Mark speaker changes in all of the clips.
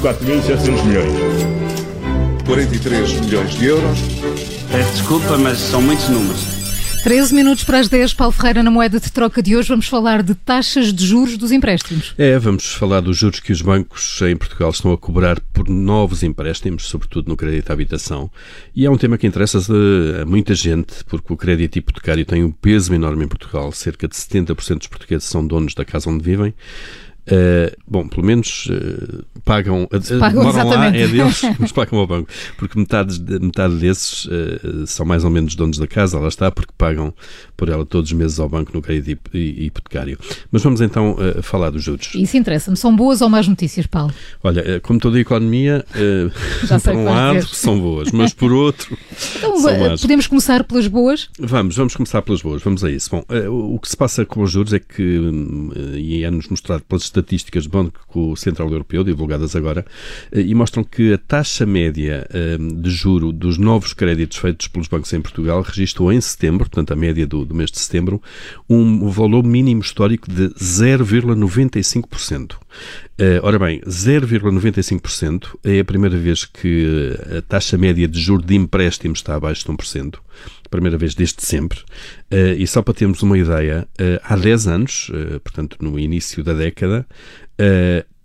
Speaker 1: 4.700 milhões.
Speaker 2: 43 milhões de euros.
Speaker 3: Peço desculpa, mas são muitos números.
Speaker 4: 13 minutos para as 10, Paulo Ferreira, na moeda de troca de hoje, vamos falar de taxas de juros dos empréstimos.
Speaker 5: É, vamos falar dos juros que os bancos em Portugal estão a cobrar por novos empréstimos, sobretudo no crédito à habitação. E é um tema que interessa a muita gente, porque o crédito hipotecário tem um peso enorme em Portugal. Cerca de 70% dos portugueses são donos da casa onde vivem. Uh, bom, pelo menos uh, pagam, uh,
Speaker 4: pagam
Speaker 5: moram
Speaker 4: exatamente.
Speaker 5: lá, é deles, mas pagam ao banco, porque metade, metade desses são mais ou menos donos da casa, lá está, porque pagam por ela todos os meses ao banco no crédito hipotecário. Mas vamos então falar dos juros.
Speaker 4: Isso interessa-me. São boas ou más notícias, Paulo?
Speaker 5: Olha, como toda a economia, por um lado são boas, mas por outro.
Speaker 4: Então, podemos começar pelas boas?
Speaker 5: Vamos, vamos começar pelas boas, vamos a isso. Bom, o que se passa com os juros é que, hum, e é-nos mostrado pelas estatísticas do Banco Central Europeu, divulgadas agora, eh, e mostram que a taxa média ehm, de juro dos novos créditos feitos pelos bancos em Portugal registrou em setembro, portanto a média do, do mês de setembro, um valor mínimo histórico de 0,95%. Uh, ora bem, 0,95% é a primeira vez que a taxa média de juro de empréstimo está abaixo de 1%. Primeira vez desde sempre. E só para termos uma ideia, há 10 anos, portanto no início da década,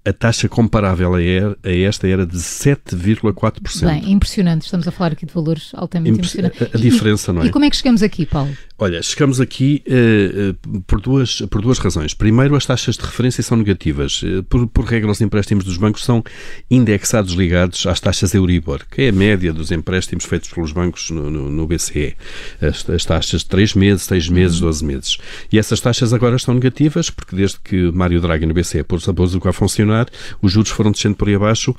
Speaker 5: a taxa comparável a, a esta era de 7,4%.
Speaker 4: Bem, impressionante. Estamos a falar aqui de valores altamente Impre impressionantes.
Speaker 5: A, a diferença,
Speaker 4: e,
Speaker 5: não é?
Speaker 4: E como é que chegamos aqui, Paulo?
Speaker 5: Olha, chegamos aqui uh, uh, por, duas, por duas razões. Primeiro, as taxas de referência são negativas. Uh, por, por regra, os empréstimos dos bancos são indexados ligados às taxas Euribor, que é a média dos empréstimos feitos pelos bancos no, no, no BCE. As, as, taxas de 3 meses, 6 meses, 12 meses. E essas taxas agora estão negativas, porque desde que Mário Draghi no BCE pôs a bolsa a funcionar, os juros foram descendo por aí abaixo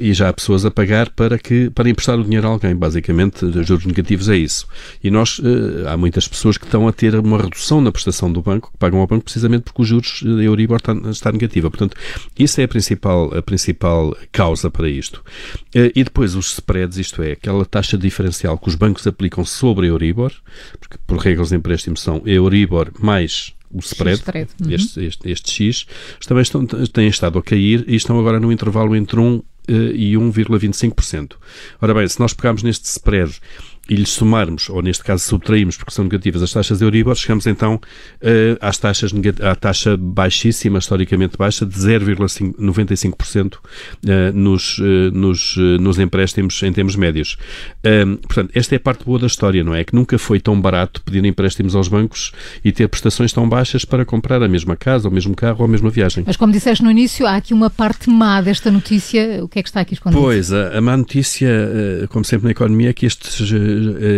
Speaker 5: e já há pessoas a pagar para, que, para emprestar o dinheiro a alguém. Basicamente, juros negativos é isso. E nós, há muitas das pessoas que estão a ter uma redução na prestação do banco, que pagam ao banco precisamente porque os juros da Euribor está, está negativa. Portanto, isso é a principal, a principal causa para isto. Eh, e depois os spreads, isto é, aquela taxa diferencial que os bancos aplicam sobre a Euribor, porque por regras de empréstimo são Euribor mais o spread,
Speaker 4: spread. Uhum.
Speaker 5: Este, este, este, X, também estão, têm estado a cair e estão agora no intervalo entre 1 eh, e 1,25%. Ora bem, se nós pegarmos neste spread e lhes somarmos, ou neste caso subtraímos, porque são negativas, as taxas de Euribor, chegamos então uh, às taxas, à taxa baixíssima, historicamente baixa, de 0,95% uh, nos, uh, nos, nos empréstimos em termos médios. portanto, esta é a parte boa da história, não é? Que nunca foi tão barato pedir empréstimos aos bancos e ter prestações tão baixas para comprar a mesma casa, o mesmo carro ou a mesma viagem.
Speaker 4: Mas como disseste no início, há aqui uma parte má desta notícia. O que é que está aqui escondido?
Speaker 5: Pois, a, a má notícia, como sempre na economia, é que estes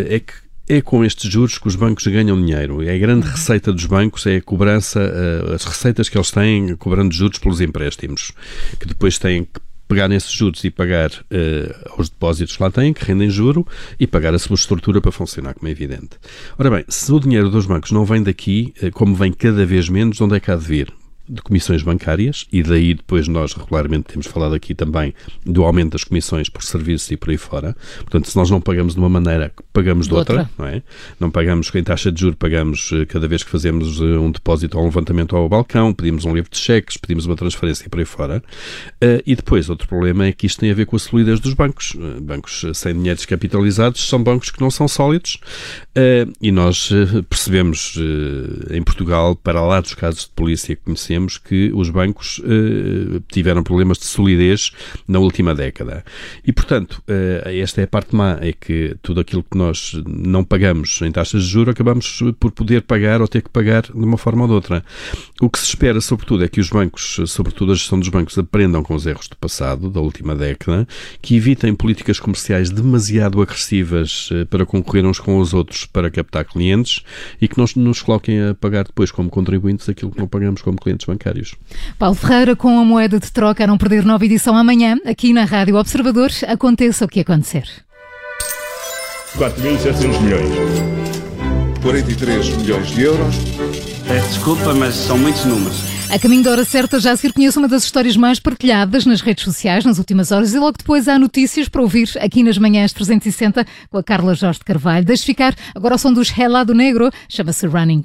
Speaker 5: é que é com estes juros que os bancos ganham dinheiro. É a grande receita dos bancos, é a cobrança, eh, as receitas que eles têm cobrando juros pelos empréstimos, que depois têm que pegar nesses juros e pagar uh, aos depósitos que lá têm, que rendem juro, e pagar a sua estrutura para funcionar, como é evidente. Ora bem, se o dinheiro dos bancos não vem daqui, como vem cada vez menos, de onde é que há de vir? De comissões bancárias e daí depois nós regularmente temos falado aqui também do aumento das comissões por serviços e por aí fora. Portanto, se nós não pagamos de uma maneira, pagamos de outra, outra. não é? Não pagamos em taxa de juros, pagamos eh, cada vez que fazemos eh, um depósito ou um levantamento ao balcão, pedimos um livro de cheques, pedimos uma transferência e por aí fora. Eh, e depois, outro problema é que isto tem a ver com a solidez dos bancos. Bancos sem dinheiro descapitalizados são bancos que não são sólidos e nós percebemos em Portugal, para lá dos casos de polícia que conhecemos, que os bancos uh, tiveram problemas de solidez na última década. E, portanto, uh, esta é a parte má, é que tudo aquilo que nós não pagamos em taxas de juros acabamos por poder pagar ou ter que pagar de uma forma ou de outra. O que se espera, sobretudo, é que os bancos, sobretudo a gestão dos bancos, aprendam com os erros do passado, da última década, que evitem políticas comerciais demasiado agressivas uh, para concorrer uns com os outros para captar clientes e que não nos coloquem a pagar depois como contribuintes aquilo que não pagamos como clientes bancários.
Speaker 4: Paulo Ferreira, com a moeda de troca, a não perder nova edição amanhã, aqui na Rádio Observador, aconteça o que acontecer.
Speaker 1: 4.700 milhões.
Speaker 2: 43 milhões de euros.
Speaker 3: Peço desculpa, mas são muitos números.
Speaker 4: A caminho da hora certa já se reconhece uma das histórias mais partilhadas nas redes sociais nas últimas horas e logo depois há notícias para ouvir aqui nas manhãs 360 com a Carla Jorge de Carvalho. Deixe ficar agora ao som dos Relado Negro, chama-se Running.